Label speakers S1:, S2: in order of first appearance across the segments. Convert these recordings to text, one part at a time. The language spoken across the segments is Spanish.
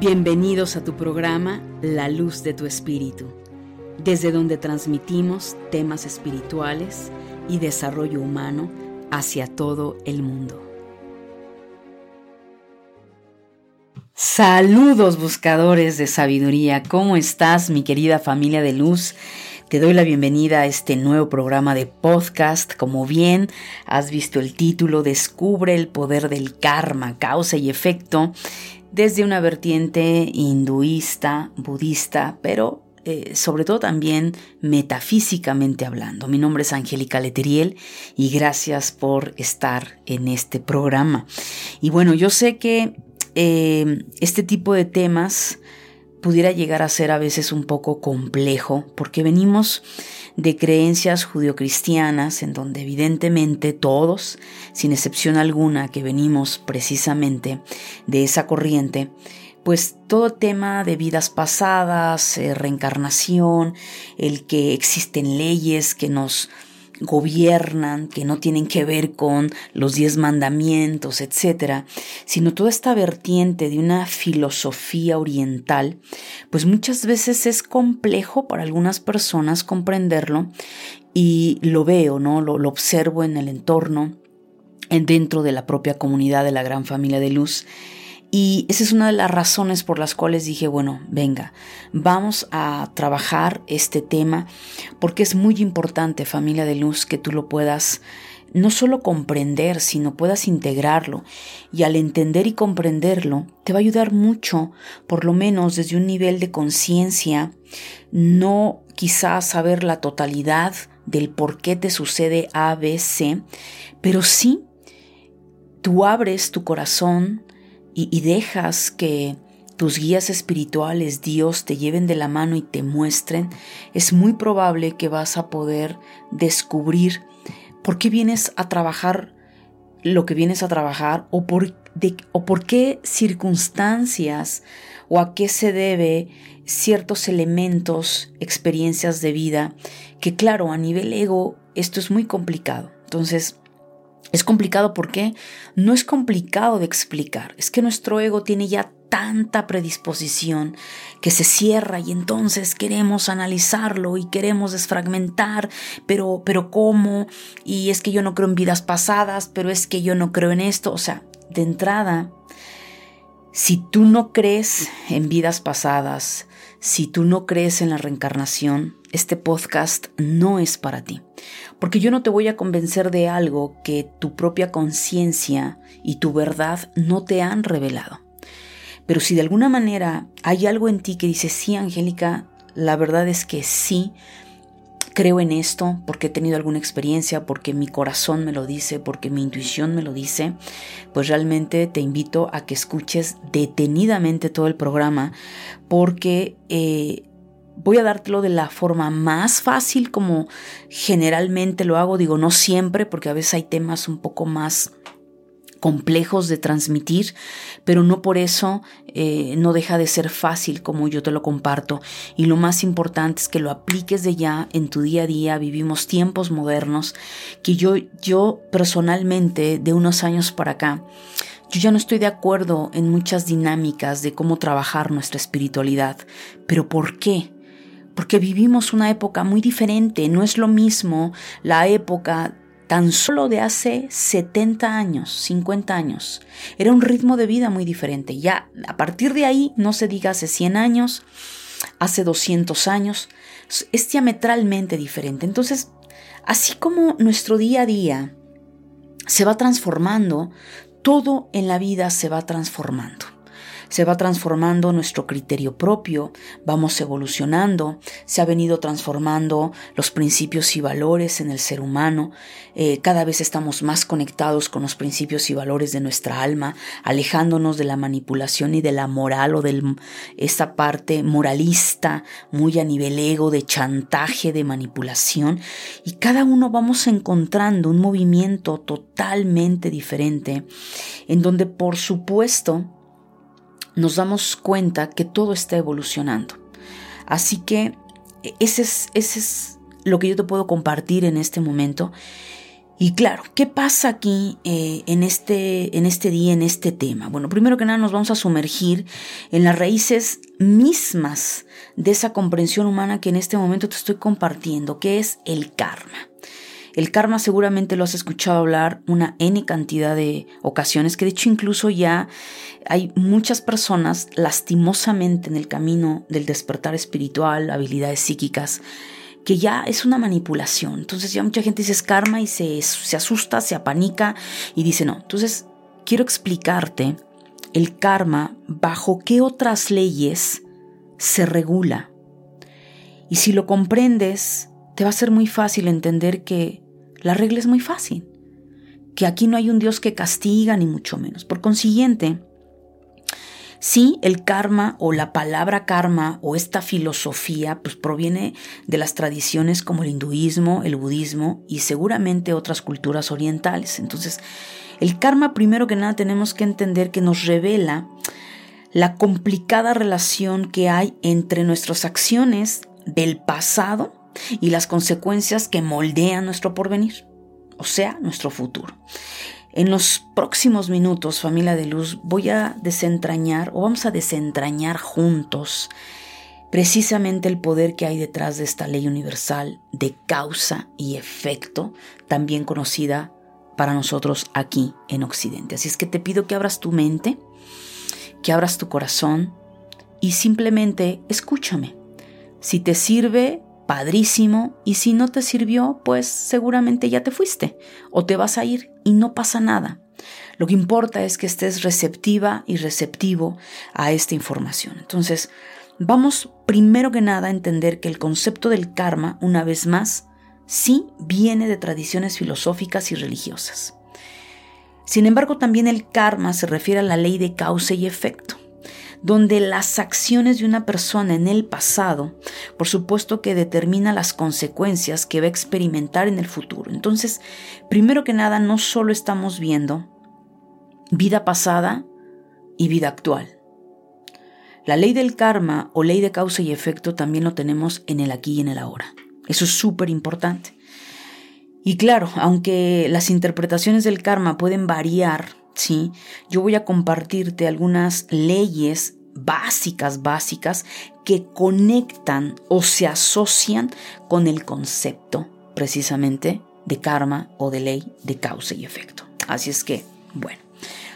S1: Bienvenidos a tu programa La Luz de tu Espíritu, desde donde transmitimos temas espirituales y desarrollo humano hacia todo el mundo. Saludos buscadores de sabiduría, ¿cómo estás mi querida familia de luz? Te doy la bienvenida a este nuevo programa de podcast. Como bien has visto el título, Descubre el poder del karma, causa y efecto desde una vertiente hinduista, budista, pero eh, sobre todo también metafísicamente hablando. Mi nombre es Angélica Leteriel y gracias por estar en este programa. Y bueno, yo sé que eh, este tipo de temas pudiera llegar a ser a veces un poco complejo porque venimos de creencias judio-cristianas en donde evidentemente todos, sin excepción alguna que venimos precisamente de esa corriente, pues todo tema de vidas pasadas, eh, reencarnación, el que existen leyes que nos gobiernan, que no tienen que ver con los diez mandamientos, etcétera, sino toda esta vertiente de una filosofía oriental, pues muchas veces es complejo para algunas personas comprenderlo y lo veo, ¿no? Lo, lo observo en el entorno, dentro de la propia comunidad de la gran familia de luz y esa es una de las razones por las cuales dije, bueno, venga, vamos a trabajar este tema porque es muy importante, familia de luz, que tú lo puedas no solo comprender, sino puedas integrarlo. Y al entender y comprenderlo, te va a ayudar mucho, por lo menos desde un nivel de conciencia, no quizás saber la totalidad del por qué te sucede A, B, C, pero sí tú abres tu corazón, y, dejas que tus guías espirituales, Dios, te lleven de la mano y te muestren, es muy probable que vas a poder descubrir por qué vienes a trabajar lo que vienes a trabajar o por, o por qué circunstancias o a qué se debe ciertos elementos, experiencias de vida, que claro, a nivel ego esto es muy complicado. Entonces, es complicado porque no es complicado de explicar, es que nuestro ego tiene ya tanta predisposición que se cierra y entonces queremos analizarlo y queremos desfragmentar, pero pero cómo y es que yo no creo en vidas pasadas, pero es que yo no creo en esto, o sea, de entrada si tú no crees en vidas pasadas, si tú no crees en la reencarnación, este podcast no es para ti. Porque yo no te voy a convencer de algo que tu propia conciencia y tu verdad no te han revelado. Pero si de alguna manera hay algo en ti que dice, sí, Angélica, la verdad es que sí, creo en esto porque he tenido alguna experiencia, porque mi corazón me lo dice, porque mi intuición me lo dice, pues realmente te invito a que escuches detenidamente todo el programa porque eh, voy a dártelo de la forma más fácil como generalmente lo hago, digo no siempre porque a veces hay temas un poco más complejos de transmitir, pero no por eso eh, no deja de ser fácil como yo te lo comparto. Y lo más importante es que lo apliques de ya en tu día a día. Vivimos tiempos modernos que yo, yo personalmente de unos años para acá, yo ya no estoy de acuerdo en muchas dinámicas de cómo trabajar nuestra espiritualidad. ¿Pero por qué? Porque vivimos una época muy diferente. No es lo mismo la época tan solo de hace 70 años, 50 años. Era un ritmo de vida muy diferente. Ya a partir de ahí, no se diga hace 100 años, hace 200 años, es diametralmente diferente. Entonces, así como nuestro día a día se va transformando, todo en la vida se va transformando se va transformando nuestro criterio propio, vamos evolucionando, se ha venido transformando los principios y valores en el ser humano, eh, cada vez estamos más conectados con los principios y valores de nuestra alma, alejándonos de la manipulación y de la moral o de esa parte moralista muy a nivel ego, de chantaje, de manipulación, y cada uno vamos encontrando un movimiento totalmente diferente, en donde por supuesto nos damos cuenta que todo está evolucionando. Así que ese es, ese es lo que yo te puedo compartir en este momento. Y claro, ¿qué pasa aquí eh, en, este, en este día, en este tema? Bueno, primero que nada nos vamos a sumergir en las raíces mismas de esa comprensión humana que en este momento te estoy compartiendo, que es el karma. El karma seguramente lo has escuchado hablar una N cantidad de ocasiones, que de hecho incluso ya hay muchas personas lastimosamente en el camino del despertar espiritual, habilidades psíquicas, que ya es una manipulación. Entonces ya mucha gente dice karma y se, se asusta, se apanica y dice no. Entonces quiero explicarte el karma bajo qué otras leyes se regula. Y si lo comprendes, te va a ser muy fácil entender que la regla es muy fácil, que aquí no hay un Dios que castiga ni mucho menos. Por consiguiente, Sí, el karma o la palabra karma o esta filosofía pues proviene de las tradiciones como el hinduismo, el budismo y seguramente otras culturas orientales. Entonces, el karma primero que nada tenemos que entender que nos revela la complicada relación que hay entre nuestras acciones del pasado y las consecuencias que moldean nuestro porvenir, o sea, nuestro futuro. En los próximos minutos, familia de luz, voy a desentrañar o vamos a desentrañar juntos precisamente el poder que hay detrás de esta ley universal de causa y efecto, también conocida para nosotros aquí en Occidente. Así es que te pido que abras tu mente, que abras tu corazón y simplemente escúchame. Si te sirve, padrísimo, y si no te sirvió, pues seguramente ya te fuiste o te vas a ir y no pasa nada. Lo que importa es que estés receptiva y receptivo a esta información. Entonces, vamos primero que nada a entender que el concepto del karma, una vez más, sí viene de tradiciones filosóficas y religiosas. Sin embargo, también el karma se refiere a la ley de causa y efecto donde las acciones de una persona en el pasado, por supuesto que determina las consecuencias que va a experimentar en el futuro. Entonces, primero que nada, no solo estamos viendo vida pasada y vida actual. La ley del karma o ley de causa y efecto también lo tenemos en el aquí y en el ahora. Eso es súper importante. Y claro, aunque las interpretaciones del karma pueden variar ¿sí? Yo voy a compartirte algunas leyes básicas, básicas, que conectan o se asocian con el concepto precisamente de karma o de ley de causa y efecto. Así es que, bueno,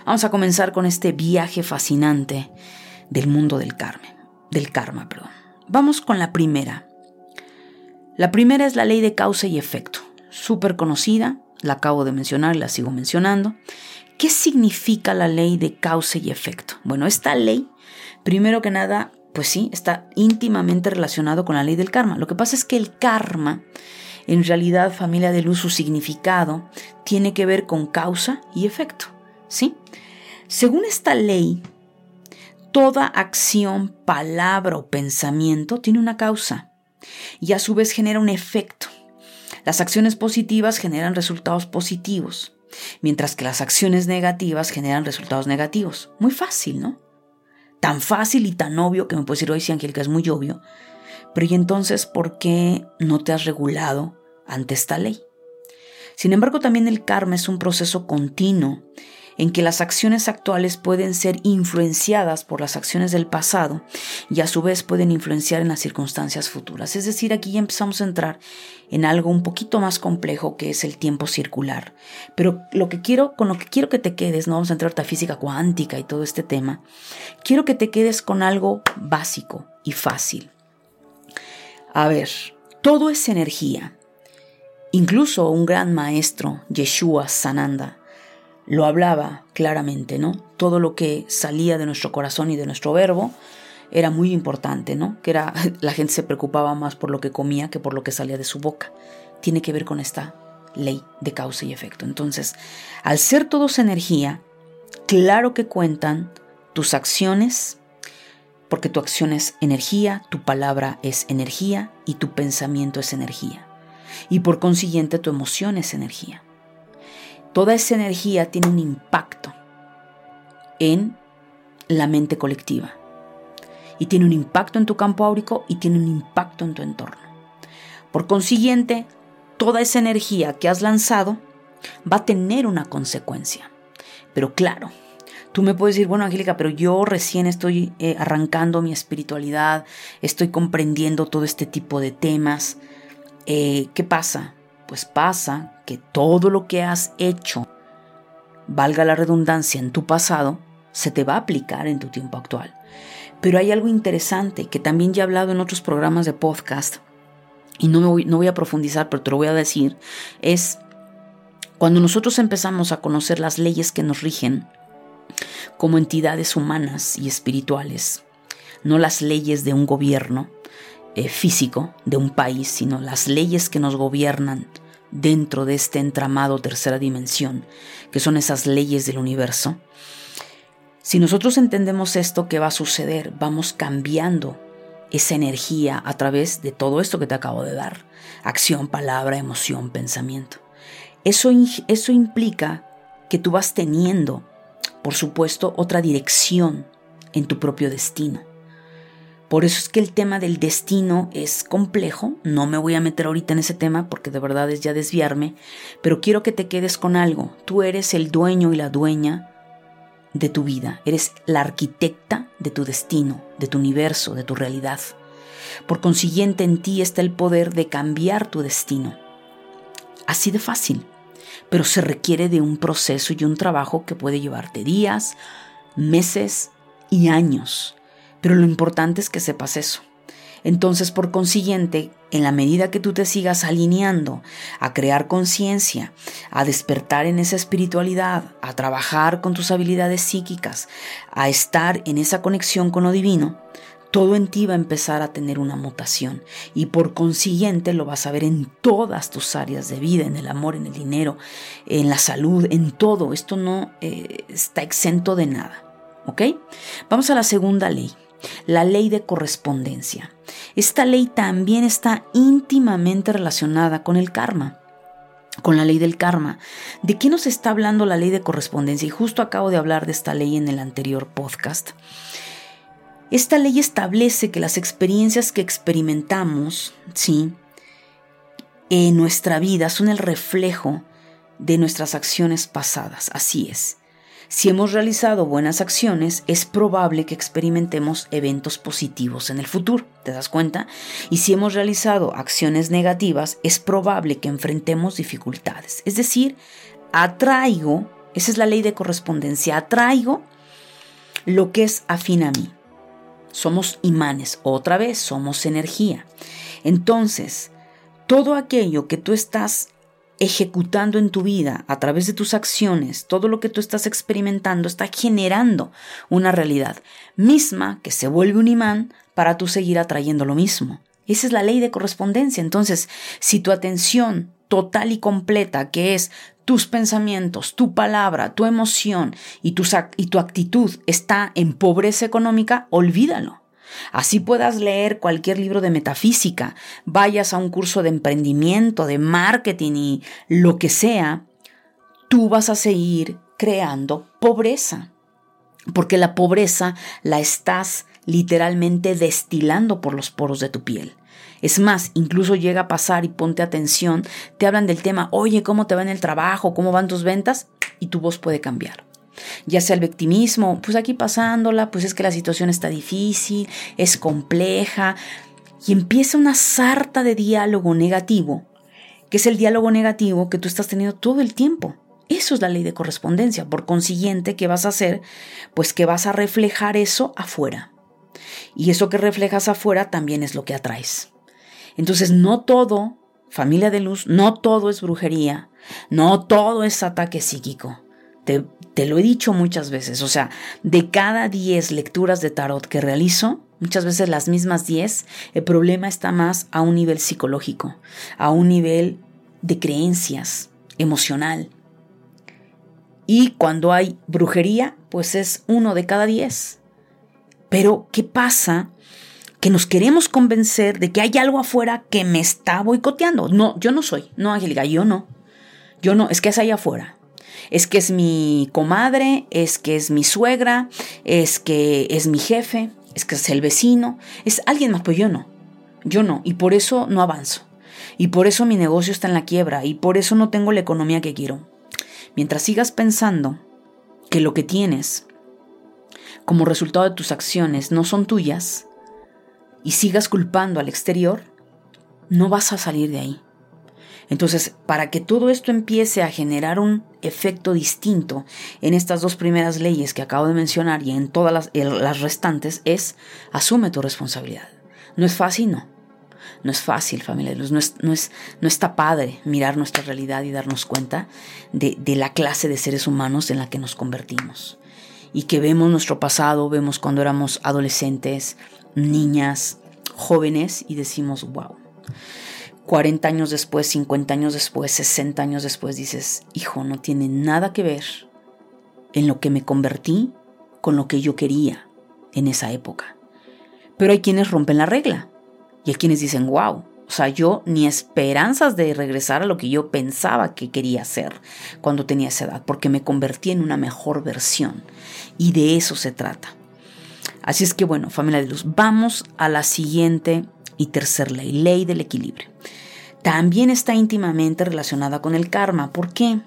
S1: vamos a comenzar con este viaje fascinante del mundo del karma, del karma, perdón. Vamos con la primera. La primera es la ley de causa y efecto, súper conocida, la acabo de mencionar y la sigo mencionando. ¿Qué significa la ley de causa y efecto? Bueno, esta ley, primero que nada, pues sí, está íntimamente relacionado con la ley del karma. Lo que pasa es que el karma, en realidad, familia de luz, su significado tiene que ver con causa y efecto, ¿sí? Según esta ley, toda acción, palabra o pensamiento tiene una causa y a su vez genera un efecto. Las acciones positivas generan resultados positivos mientras que las acciones negativas generan resultados negativos. Muy fácil, ¿no? Tan fácil y tan obvio que me puedes decir, hoy sí, Angélica, es muy obvio. Pero ¿y entonces por qué no te has regulado ante esta ley? Sin embargo, también el karma es un proceso continuo en que las acciones actuales pueden ser influenciadas por las acciones del pasado y a su vez pueden influenciar en las circunstancias futuras. Es decir, aquí ya empezamos a entrar en algo un poquito más complejo que es el tiempo circular. Pero lo que quiero, con lo que quiero que te quedes, no vamos a entrar a física cuántica y todo este tema, quiero que te quedes con algo básico y fácil. A ver, todo es energía. Incluso un gran maestro, Yeshua Sananda, lo hablaba claramente, ¿no? Todo lo que salía de nuestro corazón y de nuestro verbo era muy importante, ¿no? Que la gente se preocupaba más por lo que comía que por lo que salía de su boca. Tiene que ver con esta ley de causa y efecto. Entonces, al ser todos energía, claro que cuentan tus acciones, porque tu acción es energía, tu palabra es energía y tu pensamiento es energía. Y por consiguiente tu emoción es energía toda esa energía tiene un impacto en la mente colectiva. Y tiene un impacto en tu campo áurico y tiene un impacto en tu entorno. Por consiguiente, toda esa energía que has lanzado va a tener una consecuencia. Pero claro, tú me puedes decir, bueno, Angélica, pero yo recién estoy eh, arrancando mi espiritualidad, estoy comprendiendo todo este tipo de temas. Eh, ¿Qué pasa? Pues pasa que todo lo que has hecho, valga la redundancia, en tu pasado, se te va a aplicar en tu tiempo actual. Pero hay algo interesante que también ya he hablado en otros programas de podcast y no, voy, no voy a profundizar, pero te lo voy a decir, es cuando nosotros empezamos a conocer las leyes que nos rigen como entidades humanas y espirituales, no las leyes de un gobierno eh, físico de un país, sino las leyes que nos gobiernan dentro de este entramado tercera dimensión, que son esas leyes del universo. Si nosotros entendemos esto, ¿qué va a suceder? Vamos cambiando esa energía a través de todo esto que te acabo de dar. Acción, palabra, emoción, pensamiento. Eso, eso implica que tú vas teniendo, por supuesto, otra dirección en tu propio destino. Por eso es que el tema del destino es complejo, no me voy a meter ahorita en ese tema porque de verdad es ya desviarme, pero quiero que te quedes con algo. Tú eres el dueño y la dueña de tu vida, eres la arquitecta de tu destino, de tu universo, de tu realidad. Por consiguiente, en ti está el poder de cambiar tu destino. Así de fácil pero se requiere de un proceso y un trabajo que puede llevarte días, meses y años. Pero lo importante es que sepas eso. Entonces, por consiguiente, en la medida que tú te sigas alineando a crear conciencia, a despertar en esa espiritualidad, a trabajar con tus habilidades psíquicas, a estar en esa conexión con lo divino, todo en ti va a empezar a tener una mutación y por consiguiente lo vas a ver en todas tus áreas de vida, en el amor, en el dinero, en la salud, en todo. Esto no eh, está exento de nada. ¿Ok? Vamos a la segunda ley, la ley de correspondencia. Esta ley también está íntimamente relacionada con el karma con la ley del karma. ¿De qué nos está hablando la ley de correspondencia? Y justo acabo de hablar de esta ley en el anterior podcast. Esta ley establece que las experiencias que experimentamos, ¿sí? En nuestra vida son el reflejo de nuestras acciones pasadas. Así es. Si hemos realizado buenas acciones, es probable que experimentemos eventos positivos en el futuro. ¿Te das cuenta? Y si hemos realizado acciones negativas, es probable que enfrentemos dificultades. Es decir, atraigo, esa es la ley de correspondencia, atraigo lo que es afín a mí. Somos imanes, otra vez, somos energía. Entonces, todo aquello que tú estás ejecutando en tu vida a través de tus acciones, todo lo que tú estás experimentando está generando una realidad misma que se vuelve un imán para tú seguir atrayendo lo mismo. Esa es la ley de correspondencia. Entonces, si tu atención total y completa, que es tus pensamientos, tu palabra, tu emoción y tu, y tu actitud está en pobreza económica, olvídalo. Así puedas leer cualquier libro de metafísica, vayas a un curso de emprendimiento, de marketing y lo que sea, tú vas a seguir creando pobreza. Porque la pobreza la estás literalmente destilando por los poros de tu piel. Es más, incluso llega a pasar y ponte atención, te hablan del tema, oye, ¿cómo te va en el trabajo? ¿Cómo van tus ventas? Y tu voz puede cambiar. Ya sea el victimismo, pues aquí pasándola, pues es que la situación está difícil, es compleja, y empieza una sarta de diálogo negativo, que es el diálogo negativo que tú estás teniendo todo el tiempo. Eso es la ley de correspondencia. Por consiguiente, ¿qué vas a hacer? Pues que vas a reflejar eso afuera. Y eso que reflejas afuera también es lo que atraes. Entonces, no todo, familia de luz, no todo es brujería, no todo es ataque psíquico. Te, te lo he dicho muchas veces, o sea, de cada 10 lecturas de tarot que realizo, muchas veces las mismas 10, el problema está más a un nivel psicológico, a un nivel de creencias, emocional. Y cuando hay brujería, pues es uno de cada 10. Pero, ¿qué pasa que nos queremos convencer de que hay algo afuera que me está boicoteando. No, yo no soy. No, Angélica, yo no. Yo no, es que es allá afuera. Es que es mi comadre, es que es mi suegra, es que es mi jefe, es que es el vecino, es alguien más, pues yo no. Yo no, y por eso no avanzo. Y por eso mi negocio está en la quiebra y por eso no tengo la economía que quiero. Mientras sigas pensando que lo que tienes como resultado de tus acciones no son tuyas y sigas culpando al exterior, no vas a salir de ahí. Entonces, para que todo esto empiece a generar un efecto distinto en estas dos primeras leyes que acabo de mencionar y en todas las, restantes, es asume tu responsabilidad. No es fácil, no. No es fácil, familia de luz. No, es, no, es, no está padre mirar nuestra realidad y darnos cuenta de, de la clase de seres humanos en la que nos convertimos. Y que vemos nuestro pasado, vemos cuando éramos adolescentes, niñas, jóvenes y decimos, wow. 40 años después, 50 años después, 60 años después, dices, hijo, no tiene nada que ver en lo que me convertí con lo que yo quería en esa época. Pero hay quienes rompen la regla y hay quienes dicen, wow, o sea, yo ni esperanzas de regresar a lo que yo pensaba que quería hacer cuando tenía esa edad, porque me convertí en una mejor versión. Y de eso se trata. Así es que bueno, familia de luz, vamos a la siguiente y tercer ley, ley del equilibrio. También está íntimamente relacionada con el karma. ¿Por qué?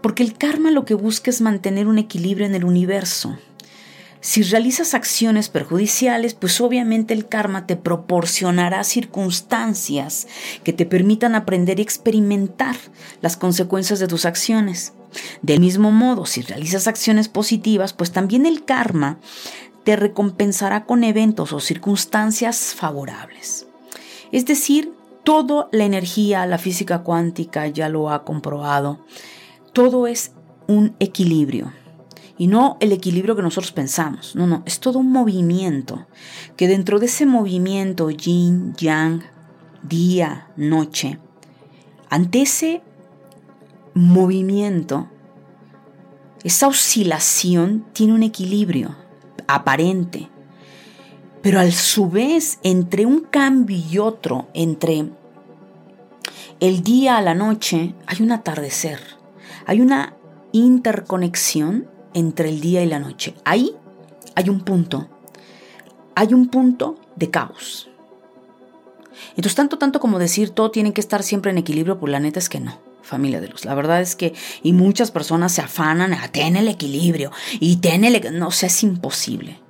S1: Porque el karma lo que busca es mantener un equilibrio en el universo. Si realizas acciones perjudiciales, pues obviamente el karma te proporcionará circunstancias que te permitan aprender y experimentar las consecuencias de tus acciones. Del mismo modo, si realizas acciones positivas, pues también el karma te recompensará con eventos o circunstancias favorables. Es decir, toda la energía, la física cuántica ya lo ha comprobado, todo es un equilibrio. Y no el equilibrio que nosotros pensamos, no, no, es todo un movimiento, que dentro de ese movimiento yin, yang, día, noche, ante ese movimiento, esa oscilación tiene un equilibrio, aparente. Pero a su vez, entre un cambio y otro, entre el día a la noche, hay un atardecer. Hay una interconexión entre el día y la noche. Ahí hay un punto. Hay un punto de caos. Entonces, tanto, tanto como decir todo tiene que estar siempre en equilibrio, pues la neta es que no familia de luz. La verdad es que, y muchas personas se afanan a tener el equilibrio y tener el, no, o sea, es imposible.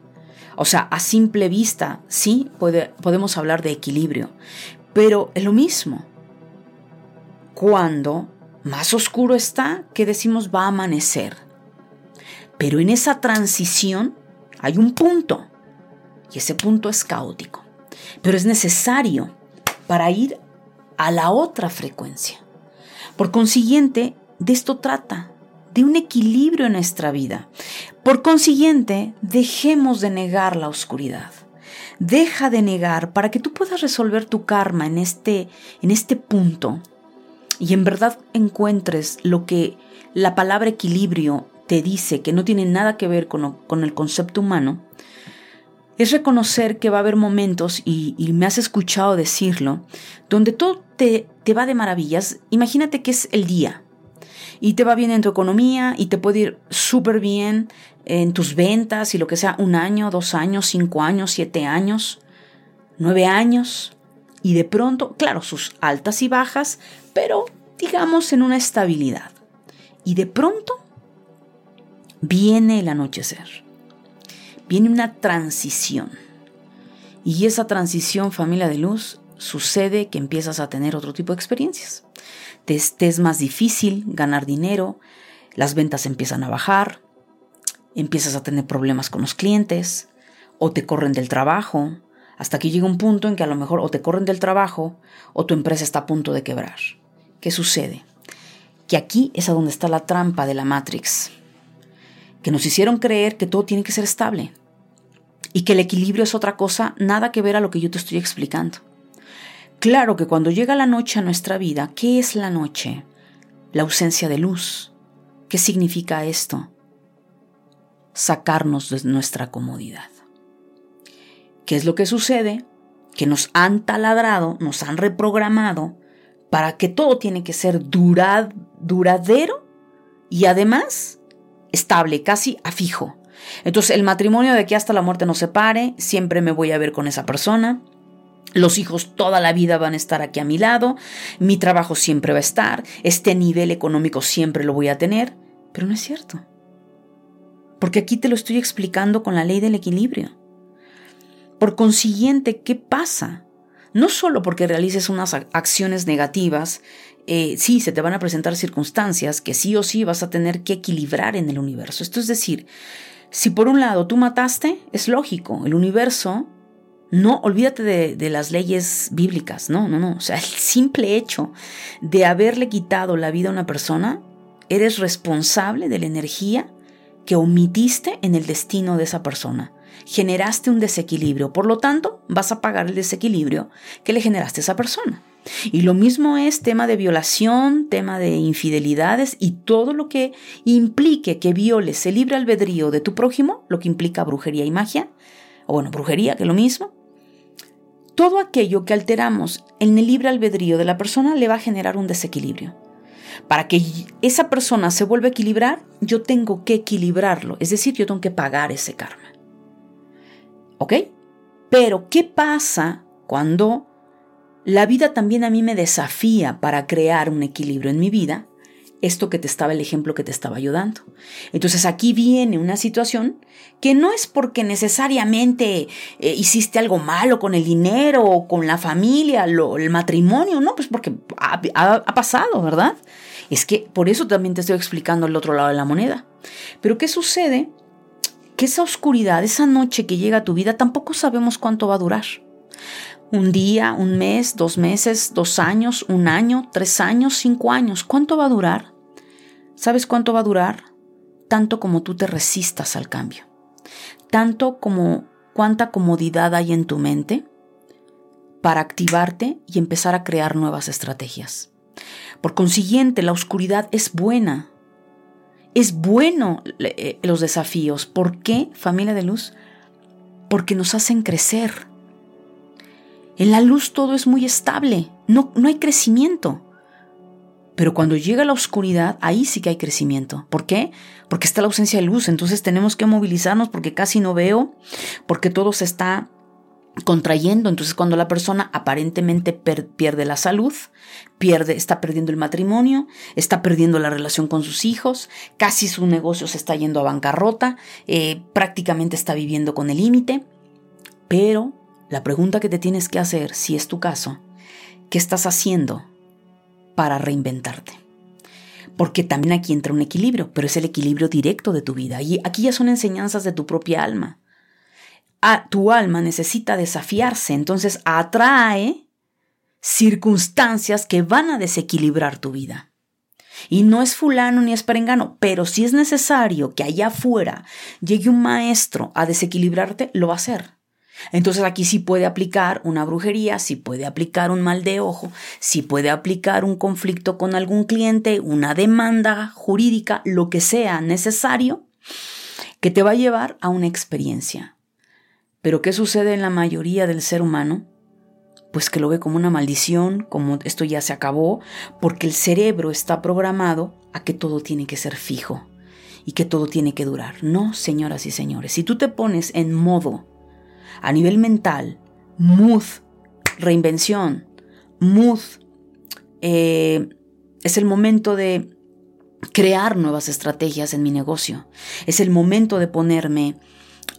S1: O sea, a simple vista, sí, puede, podemos hablar de equilibrio, pero es lo mismo. Cuando más oscuro está, que decimos va a amanecer. Pero en esa transición hay un punto, y ese punto es caótico. Pero es necesario para ir a la otra frecuencia. Por consiguiente, de esto trata, de un equilibrio en nuestra vida. Por consiguiente, dejemos de negar la oscuridad. Deja de negar para que tú puedas resolver tu karma en este, en este punto y en verdad encuentres lo que la palabra equilibrio te dice, que no tiene nada que ver con, con el concepto humano, es reconocer que va a haber momentos, y, y, me has escuchado decirlo, donde todo te, te va de maravillas. Imagínate que es el día y te va bien en tu economía y te puede ir súper bien en tus ventas y lo que sea, un año, dos años, cinco años, siete años, nueve años. Y de pronto, claro, sus altas y bajas, pero digamos en una estabilidad. Y de pronto viene el anochecer viene una transición. Y esa transición, familia de luz, sucede que empiezas a tener otro tipo de experiencias. Te, es más difícil ganar dinero, las ventas empiezan a bajar, empiezas a tener problemas con los clientes, o te corren del trabajo, hasta que llega un punto en que a lo mejor o te corren del trabajo o tu empresa está a punto de quebrar. ¿Qué sucede? Que aquí es a donde está la trampa de la Matrix que nos hicieron creer que todo tiene que ser estable y que el equilibrio es otra cosa, nada que ver a lo que yo te estoy explicando. Claro que cuando llega la noche a nuestra vida, ¿qué es la noche? La ausencia de luz. ¿Qué significa esto? Sacarnos de nuestra comodidad. ¿Qué es lo que sucede? Que nos han taladrado, nos han reprogramado para que todo tiene que ser duradero y además estable, casi a fijo. Entonces el matrimonio de aquí hasta la muerte nos separe, siempre me voy a ver con esa persona. Los hijos toda la vida van a estar aquí a mi lado, mi trabajo siempre va a estar, este nivel económico siempre lo voy a tener, pero no es cierto. Porque aquí te lo estoy explicando con la ley del equilibrio. Por consiguiente, ¿qué pasa? No solo porque realices unas acciones negativas, eh, sí, se te van a presentar circunstancias que sí o sí vas a tener que equilibrar en el universo. Esto es decir, si por un lado tú mataste, es lógico, el universo no, olvídate de, las leyes bíblicas, no, no, no. O sea, el simple hecho de haberle quitado la vida a una persona, eres responsable de la energía que omitiste en el destino de esa persona. Generaste un desequilibrio, por lo tanto, vas a pagar el desequilibrio que le generaste a esa persona. Y lo mismo es tema de violación, tema de infidelidades y todo lo que implique que violes el libre albedrío de tu prójimo, lo que implica brujería y magia, o bueno, brujería, que es lo mismo, todo aquello que alteramos en el libre albedrío de la persona le va a generar un desequilibrio. Para que esa persona se vuelva a equilibrar, yo tengo que equilibrarlo, es decir, yo tengo que pagar ese karma. ¿Ok? Pero, ¿qué pasa cuando la vida también a mí me desafía para crear un equilibrio en mi vida esto que te estaba el ejemplo que te estaba ayudando. Entonces aquí viene una situación que no es porque necesariamente eh, hiciste algo malo con el dinero o con la familia, el matrimonio, no, pues porque ha, ha pasado, ¿verdad? Es que por eso también te estoy explicando el otro lado de la moneda. Pero ¿qué sucede? Que esa oscuridad, esa noche que llega a tu vida, tampoco sabemos cuánto va a durar. Un día, un mes, dos meses, dos años, un año, tres años, cinco años. ¿Cuánto va a durar? ¿Sabes cuánto va a durar? Tanto como tú te resistas al cambio. Tanto como cuánta comodidad hay en tu mente para activarte y empezar a crear nuevas estrategias. Por consiguiente, la oscuridad es buena. Es bueno eh, los desafíos. ¿Por qué, familia de luz? Porque nos hacen crecer en la luz todo es muy estable, no, no hay crecimiento. Pero cuando llega la oscuridad, ahí sí que hay crecimiento. ¿Por qué? Porque está la ausencia de luz. Entonces tenemos que movilizarnos porque casi no veo, porque todo se está contrayendo. Entonces cuando la persona aparentemente pierde la salud, pierde, está perdiendo el matrimonio, está perdiendo la relación con sus hijos, casi su negocio se está yendo a bancarrota, eh, prácticamente está viviendo con el límite. Pero la pregunta que te tienes que hacer, si es tu caso, ¿qué estás haciendo para reinventarte? Porque también aquí entra un equilibrio, pero es el equilibrio directo de tu vida. Y aquí ya son enseñanzas de tu propia alma. A, tu alma necesita desafiarse, entonces atrae circunstancias que van a desequilibrar tu vida. Y no es fulano ni es perengano, pero si es necesario que allá afuera llegue un maestro a desequilibrarte, lo va a hacer. Entonces aquí sí puede aplicar una brujería, sí puede aplicar un mal de ojo, sí puede aplicar un conflicto con algún cliente, una demanda jurídica, lo que sea necesario, que te va a llevar a una experiencia. Pero ¿qué sucede en la mayoría del ser humano? Pues que lo ve como una maldición, como esto ya se acabó, porque el cerebro está programado a que todo tiene que ser fijo y que todo tiene que durar. No, señoras y señores, si tú te pones en modo a nivel mental, mood, reinvención, mood, eh, es el momento de crear nuevas estrategias en mi negocio. Es el momento de ponerme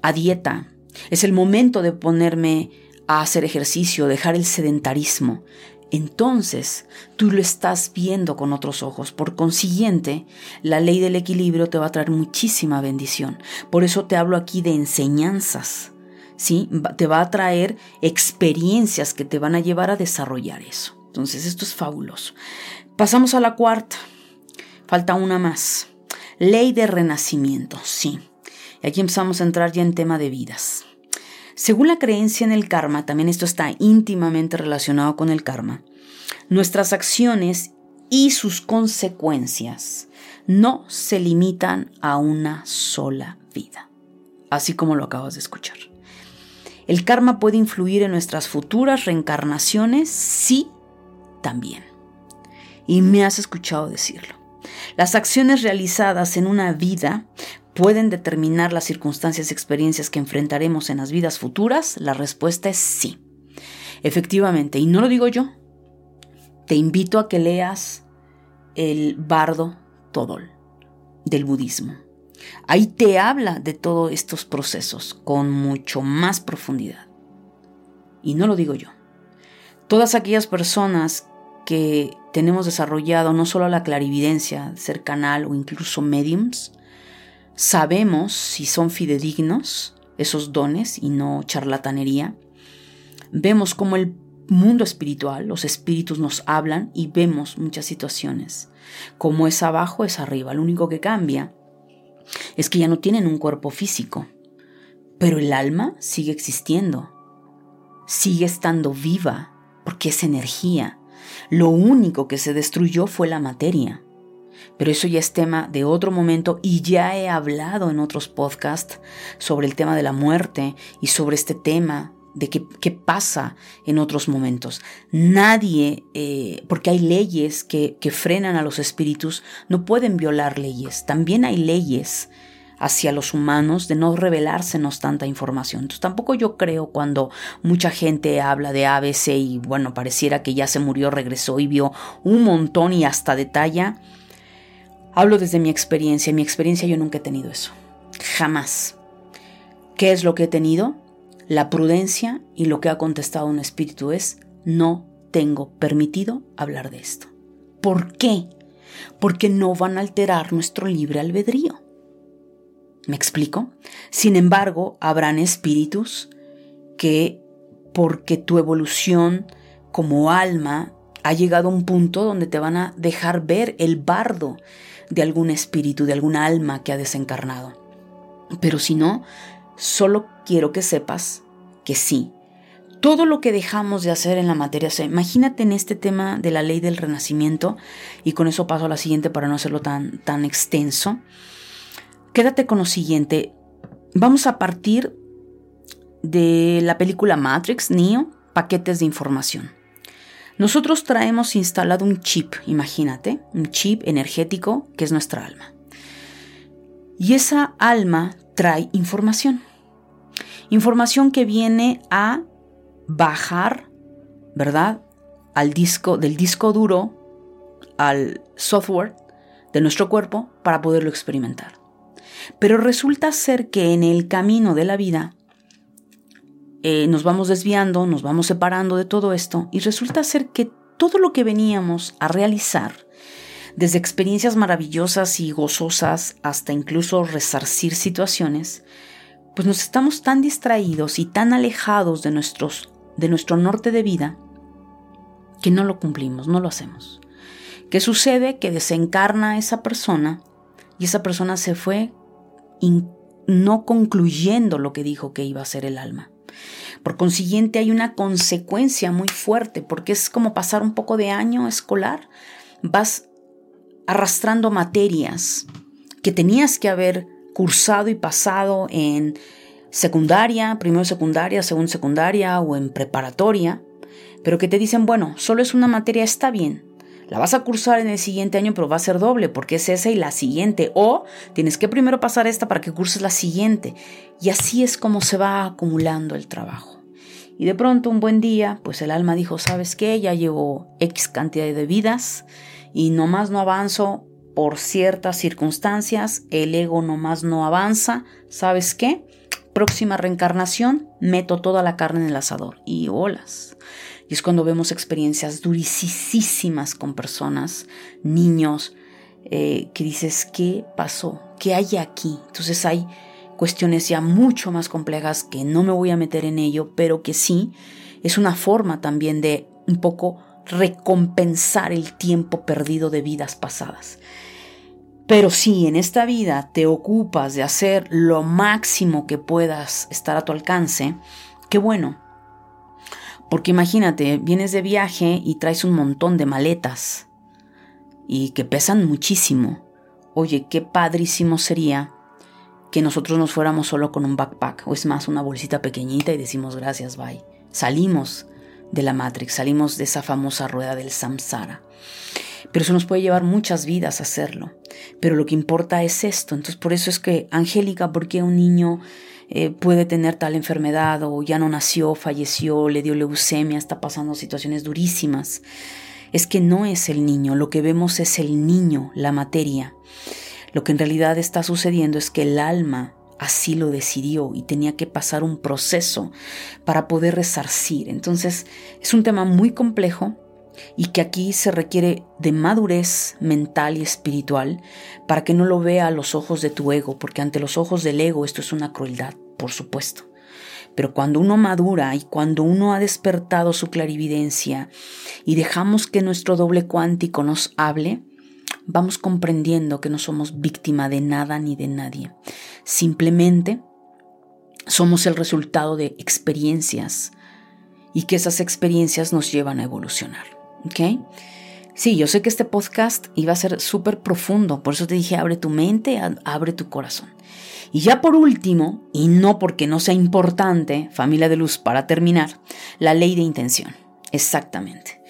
S1: a dieta. Es el momento de ponerme a hacer ejercicio, dejar el sedentarismo. Entonces tú lo estás viendo con otros ojos. Por consiguiente, la ley del equilibrio te va a traer muchísima bendición. Por eso te hablo aquí de enseñanzas. ¿Sí? Te va a traer experiencias que te van a llevar a desarrollar eso. Entonces, esto es fabuloso. Pasamos a la cuarta. Falta una más. Ley de renacimiento, sí. Y aquí empezamos a entrar ya en tema de vidas. Según la creencia en el karma, también esto está íntimamente relacionado con el karma, nuestras acciones y sus consecuencias no se limitan a una sola vida, así como lo acabas de escuchar. ¿El karma puede influir en nuestras futuras reencarnaciones? Sí, también. Y me has escuchado decirlo. Las acciones realizadas en una vida pueden determinar las circunstancias y experiencias que enfrentaremos en las vidas futuras. La respuesta es sí. Efectivamente, y no lo digo yo, te invito a que leas el Bardo Todol del budismo. Ahí te habla de todos estos procesos con mucho más profundidad. Y no lo digo yo. Todas aquellas personas que tenemos desarrollado no solo la clarividencia, ser canal o incluso mediums, sabemos si son fidedignos esos dones y no charlatanería. Vemos cómo el mundo espiritual, los espíritus nos hablan y vemos muchas situaciones. Como es abajo, es arriba. Lo único que cambia es que ya no tienen un cuerpo físico, pero el alma sigue existiendo, sigue estando viva, porque es energía. Lo único que se destruyó fue la materia. Pero eso ya es tema de otro momento y ya he hablado en otros podcasts sobre el tema de la muerte y sobre este tema de qué, pasa en otros momentos. Nadie, eh, porque hay leyes que, que frenan a los espíritus, no pueden violar leyes. También hay leyes hacia los humanos de no revelársenos tanta información. Entonces tampoco yo creo cuando mucha gente habla de ABC y bueno, pareciera que ya se murió, regresó y vio un montón y hasta detalla. Hablo desde mi experiencia. En mi experiencia yo nunca he tenido eso. Jamás. ¿Qué es lo que he tenido? La prudencia y lo que ha contestado un espíritu es, no tengo permitido hablar de esto. ¿Por qué? Porque no van a alterar nuestro libre albedrío. ¿Me explico? Sin embargo, habrán espíritus que, porque tu evolución como alma ha llegado a un punto donde te van a dejar ver el bardo de algún espíritu, de algún alma que ha desencarnado. Pero si no, Solo quiero que sepas que sí. Todo lo que dejamos de hacer en la materia, imagínate en este tema de la ley del renacimiento, y con eso paso a la siguiente para no hacerlo tan, tan extenso. Quédate con lo siguiente. Vamos a partir de la película Matrix, Neo, paquetes de información. Nosotros traemos instalado un chip, imagínate, un chip energético que es nuestra alma. Y esa alma trae información. Información que viene a bajar, ¿verdad? Al disco, del disco duro al software de nuestro cuerpo para poderlo experimentar. Pero resulta ser que en el camino de la vida eh, nos vamos desviando, nos vamos separando de todo esto y resulta ser que todo lo que veníamos a realizar, desde experiencias maravillosas y gozosas hasta incluso resarcir situaciones, pues nos estamos tan distraídos y tan alejados de, nuestros, de nuestro norte de vida que no lo cumplimos, no lo hacemos. ¿Qué sucede? Que desencarna esa persona y esa persona se fue no concluyendo lo que dijo que iba a ser el alma. Por consiguiente hay una consecuencia muy fuerte porque es como pasar un poco de año escolar. Vas arrastrando materias que tenías que haber cursado y pasado en secundaria, primero secundaria, segundo secundaria o en preparatoria, pero que te dicen, bueno, solo es una materia, está bien. La vas a cursar en el siguiente año, pero va a ser doble, porque es esa y la siguiente. O tienes que primero pasar esta para que curses la siguiente. Y así es como se va acumulando el trabajo. Y de pronto, un buen día, pues el alma dijo, ¿sabes qué? Ya llevo X cantidad de vidas y nomás no avanzo por ciertas circunstancias, el ego nomás no avanza, ¿sabes qué? Próxima reencarnación, meto toda la carne en el asador y olas. Y es cuando vemos experiencias durisísimas con personas, niños, eh, que dices, ¿qué pasó? ¿Qué hay aquí? Entonces hay cuestiones ya mucho más complejas que no me voy a meter en ello, pero que sí es una forma también de un poco recompensar el tiempo perdido de vidas pasadas. Pero si en esta vida te ocupas de hacer lo máximo que puedas estar a tu alcance, qué bueno. Porque imagínate, vienes de viaje y traes un montón de maletas y que pesan muchísimo. Oye, qué padrísimo sería que nosotros nos fuéramos solo con un backpack, o es más, una bolsita pequeñita y decimos gracias, bye. Salimos de la Matrix, salimos de esa famosa rueda del samsara. Pero eso nos puede llevar muchas vidas a hacerlo. Pero lo que importa es esto. Entonces por eso es que, Angélica, ¿por qué un niño eh, puede tener tal enfermedad o ya no nació, falleció, le dio leucemia, está pasando situaciones durísimas. Es que no es el niño, lo que vemos es el niño, la materia. Lo que en realidad está sucediendo es que el alma así lo decidió y tenía que pasar un proceso para poder resarcir. Entonces es un tema muy complejo y que aquí se requiere de madurez mental y espiritual para que no lo vea a los ojos de tu ego, porque ante los ojos del ego esto es una crueldad, por supuesto. Pero cuando uno madura y cuando uno ha despertado su clarividencia y dejamos que nuestro doble cuántico nos hable, vamos comprendiendo que no somos víctima de nada ni de nadie. Simplemente somos el resultado de experiencias y que esas experiencias nos llevan a evolucionar. ¿Ok? Sí, yo sé que este podcast iba a ser súper profundo, por eso te dije, abre tu mente, abre tu corazón. Y ya por último, y no porque no sea importante, familia de luz, para terminar, la ley de intención. Exactamente.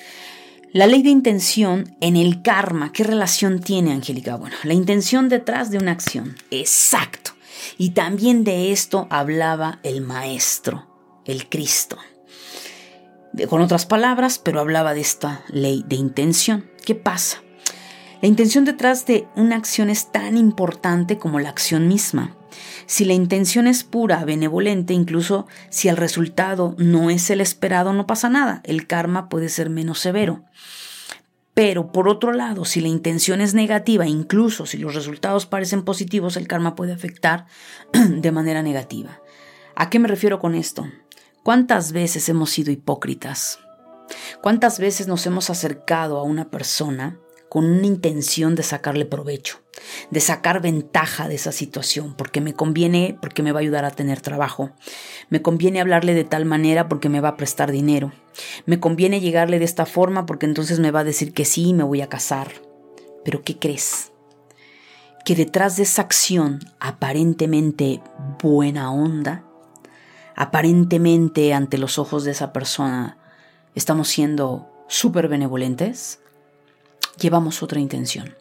S1: La ley de intención en el karma, ¿qué relación tiene, Angélica? Bueno, la intención detrás de una acción. Exacto. Y también de esto hablaba el Maestro, el Cristo. Con otras palabras, pero hablaba de esta ley de intención. ¿Qué pasa? La intención detrás de una acción es tan importante como la acción misma. Si la intención es pura, benevolente, incluso si el resultado no es el esperado, no pasa nada. El karma puede ser menos severo. Pero por otro lado, si la intención es negativa, incluso si los resultados parecen positivos, el karma puede afectar de manera negativa. ¿A qué me refiero con esto? ¿Cuántas veces hemos sido hipócritas? ¿Cuántas veces nos hemos acercado a una persona con una intención de sacarle provecho, de sacar ventaja de esa situación, porque me conviene, porque me va a ayudar a tener trabajo, me conviene hablarle de tal manera porque me va a prestar dinero, me conviene llegarle de esta forma porque entonces me va a decir que sí me voy a casar. Pero ¿qué crees? Que detrás de esa acción aparentemente buena onda, aparentemente ante los ojos de esa persona estamos siendo súper benevolentes, llevamos otra intención.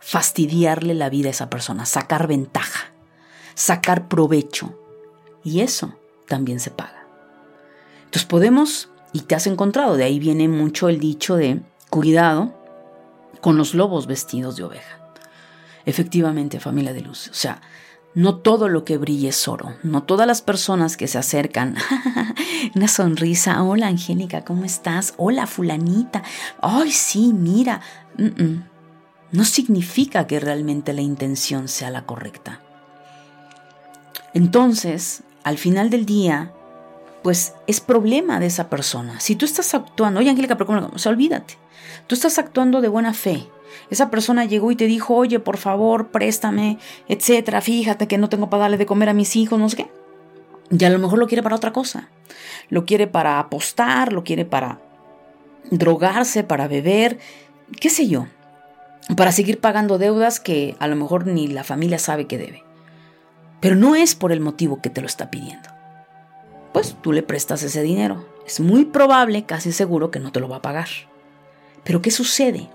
S1: Fastidiarle la vida a esa persona, sacar ventaja, sacar provecho. Y eso también se paga. Entonces podemos, y te has encontrado, de ahí viene mucho el dicho de cuidado con los lobos vestidos de oveja. Efectivamente, familia de luz. O sea, no todo lo que brille es oro, no todas las personas que se acercan, una sonrisa, hola Angélica, ¿cómo estás? Hola fulanita, ay sí, mira, no significa que realmente la intención sea la correcta. Entonces, al final del día, pues es problema de esa persona. Si tú estás actuando, oye Angélica, pero ¿cómo? O sea, olvídate. Tú estás actuando de buena fe, esa persona llegó y te dijo, oye, por favor, préstame, etcétera, fíjate que no tengo para darle de comer a mis hijos, no sé qué. Y a lo mejor lo quiere para otra cosa. Lo quiere para apostar, lo quiere para drogarse, para beber, qué sé yo. Para seguir pagando deudas que a lo mejor ni la familia sabe que debe. Pero no es por el motivo que te lo está pidiendo. Pues tú le prestas ese dinero. Es muy probable, casi seguro, que no te lo va a pagar. Pero ¿qué sucede?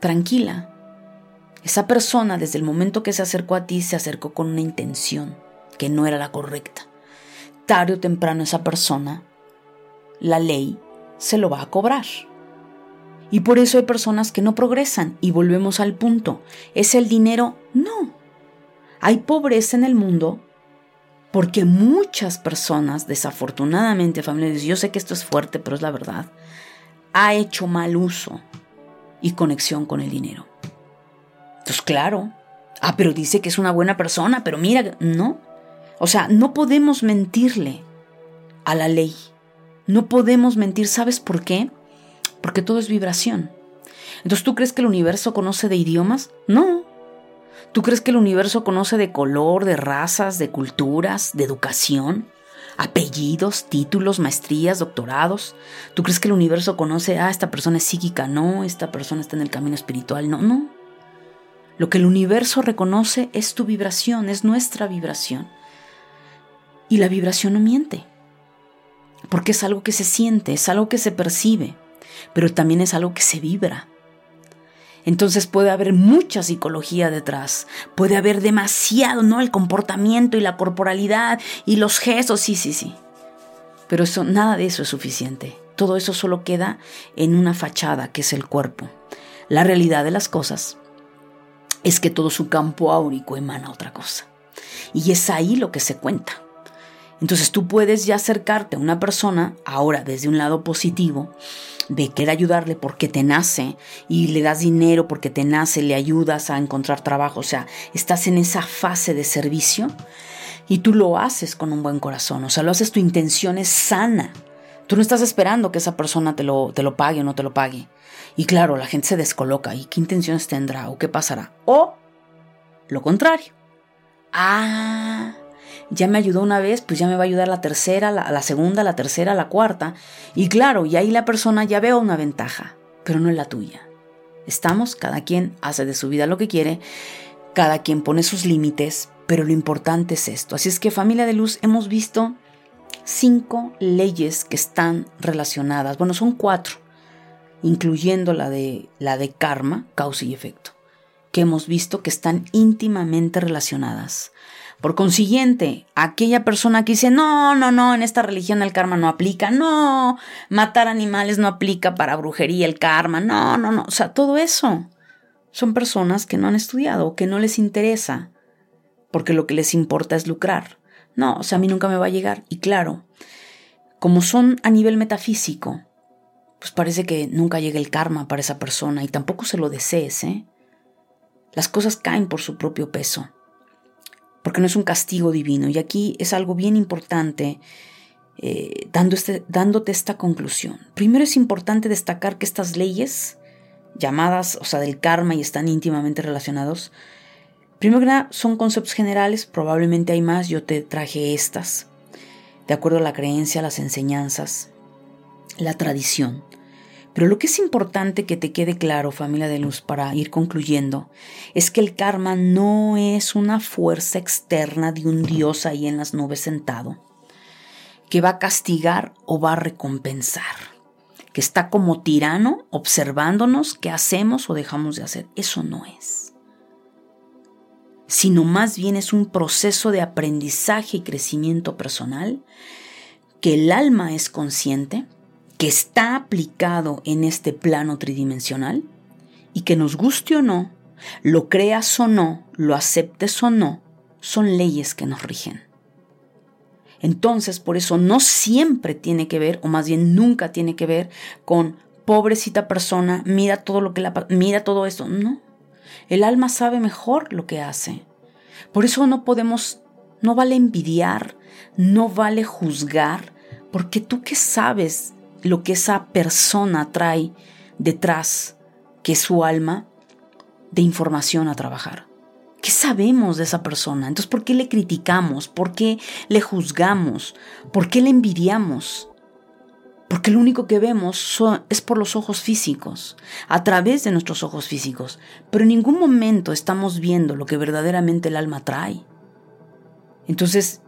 S1: tranquila. Esa persona desde el momento que se acercó a ti se acercó con una intención que no era la correcta. Tarde o temprano esa persona, la ley, se lo va a cobrar. Y por eso hay personas que no progresan y volvemos al punto. ¿Es el dinero? No. Hay pobreza en el mundo porque muchas personas, desafortunadamente, familiares, yo sé que esto es fuerte, pero es la verdad, ha hecho mal uso y conexión con el dinero. Entonces, claro, ah, pero dice que es una buena persona, pero mira, no. O sea, no podemos mentirle a la ley. No podemos mentir, ¿sabes por qué? Porque todo es vibración. Entonces, ¿tú crees que el universo conoce de idiomas? No. ¿Tú crees que el universo conoce de color, de razas, de culturas, de educación? apellidos, títulos, maestrías, doctorados. ¿Tú crees que el universo conoce, ah, esta persona es psíquica? No, esta persona está en el camino espiritual. No, no. Lo que el universo reconoce es tu vibración, es nuestra vibración. Y la vibración no miente, porque es algo que se siente, es algo que se percibe, pero también es algo que se vibra. Entonces puede haber mucha psicología detrás, puede haber demasiado, ¿no? El comportamiento y la corporalidad y los gestos, sí, sí, sí. Pero eso, nada de eso es suficiente. Todo eso solo queda en una fachada que es el cuerpo. La realidad de las cosas es que todo su campo áurico emana otra cosa. Y es ahí lo que se cuenta. Entonces tú puedes ya acercarte a una persona, ahora desde un lado positivo, de querer ayudarle porque te nace y le das dinero porque te nace, le ayudas a encontrar trabajo, o sea, estás en esa fase de servicio y tú lo haces con un buen corazón, o sea, lo haces, tu intención es sana. Tú no estás esperando que esa persona te lo, te lo pague o no te lo pague. Y claro, la gente se descoloca. ¿Y qué intenciones tendrá o qué pasará? O lo contrario. Ah, ya me ayudó una vez, pues ya me va a ayudar la tercera, la, segunda, la tercera, la cuarta. Y claro, y ahí la persona ya veo una ventaja, pero no es la tuya. Estamos, cada quien hace de su vida lo que quiere, cada quien pone sus límites, pero lo importante es esto. Así es que familia de luz, hemos visto cinco leyes que están relacionadas. Bueno, son cuatro incluyendo la de, la de karma, causa y efecto, que hemos visto que están íntimamente relacionadas. Por consiguiente, aquella persona que dice, no, no, no, en esta religión el karma no aplica, no, matar animales no aplica para brujería el karma, no, no, no, o sea, todo eso son personas que no han estudiado, que no les interesa, porque lo que les importa es lucrar. No, o sea, a mí nunca me va a llegar. Y claro, como son a nivel metafísico, pues parece que nunca llega el karma para esa persona y tampoco se lo desees, ¿eh? Las cosas caen por su propio peso, porque no es un castigo divino. Y aquí es algo bien importante eh, este, dándote esta conclusión. Primero es importante destacar que estas leyes, llamadas, o sea, del karma y están íntimamente relacionados, primero que nada son conceptos generales, probablemente hay más, yo te traje estas, de acuerdo a la creencia, las enseñanzas, la tradición. Pero lo que es importante que te quede claro, familia de luz, para ir concluyendo, es que el karma no es una fuerza externa de un dios ahí en las nubes sentado, que va a castigar o va a recompensar, que está como tirano observándonos qué hacemos o dejamos de hacer. Eso no es. Sino más bien es un proceso de aprendizaje y crecimiento personal que el alma es consciente que está aplicado en este plano tridimensional y que nos guste o no, lo creas o no, lo aceptes o no, son leyes que nos rigen. Entonces, por eso no siempre tiene que ver, o más bien nunca tiene que ver con pobrecita persona, mira todo lo que la mira todo esto. No. El alma sabe mejor lo que hace. Por eso no podemos, no vale envidiar, no vale juzgar, porque tú qué sabes lo que esa persona trae detrás, que es su alma, de información a trabajar. ¿Qué sabemos de esa persona? Entonces, ¿por qué le criticamos? ¿Por qué le juzgamos? ¿Por qué le envidiamos? Porque lo único que vemos es por los ojos físicos, a través de nuestros ojos físicos, pero en ningún momento estamos viendo lo que verdaderamente el alma trae. Entonces,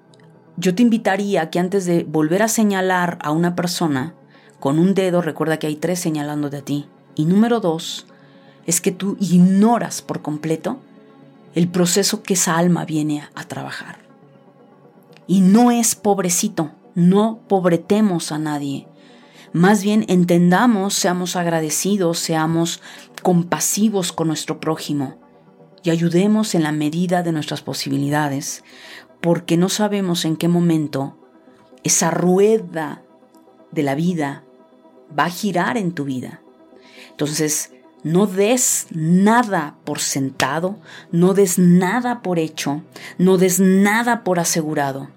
S1: yo te invitaría que antes de volver a señalar a una persona, con un dedo recuerda que hay tres señalando de ti. Y número dos es que tú ignoras por completo el proceso que esa alma viene a, a trabajar. Y no es pobrecito, no pobretemos a nadie. Más bien entendamos, seamos agradecidos, seamos compasivos con nuestro prójimo y ayudemos en la medida de nuestras posibilidades, porque no sabemos en qué momento esa rueda de la vida va a girar en tu vida. Entonces, no des nada por sentado, no des nada por hecho, no des nada por asegurado.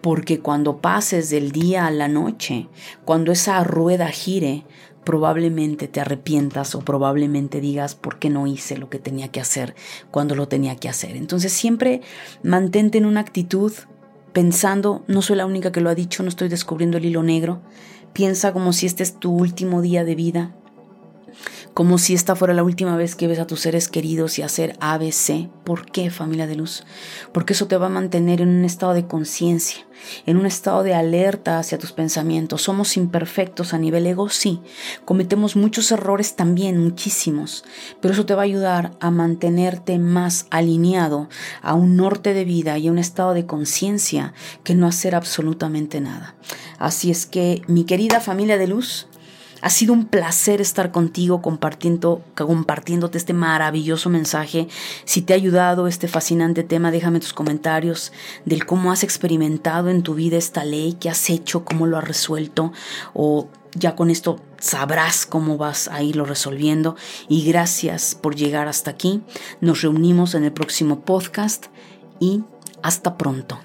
S1: Porque cuando pases del día a la noche, cuando esa rueda gire, probablemente te arrepientas o probablemente digas por qué no hice lo que tenía que hacer cuando lo tenía que hacer. Entonces siempre mantente en una actitud pensando, no soy la única que lo ha dicho, no estoy descubriendo el hilo negro, Piensa como si este es tu último día de vida. Como si esta fuera la última vez que ves a tus seres queridos y hacer ABC. ¿Por qué, familia de luz? Porque eso te va a mantener en un estado de conciencia, en un estado de alerta hacia tus pensamientos. Somos imperfectos a nivel ego, sí. Cometemos muchos errores también, muchísimos. Pero eso te va a ayudar a mantenerte más alineado a un norte de vida y a un estado de conciencia que no hacer absolutamente nada. Así es que, mi querida familia de luz, ha sido un placer estar contigo compartiendo, compartiéndote este maravilloso mensaje. Si te ha ayudado este fascinante tema, déjame tus comentarios del cómo has experimentado en tu vida esta ley, qué has hecho, cómo lo has resuelto o ya con esto sabrás cómo vas a irlo resolviendo. Y gracias por llegar hasta aquí. Nos reunimos en el próximo podcast y hasta pronto.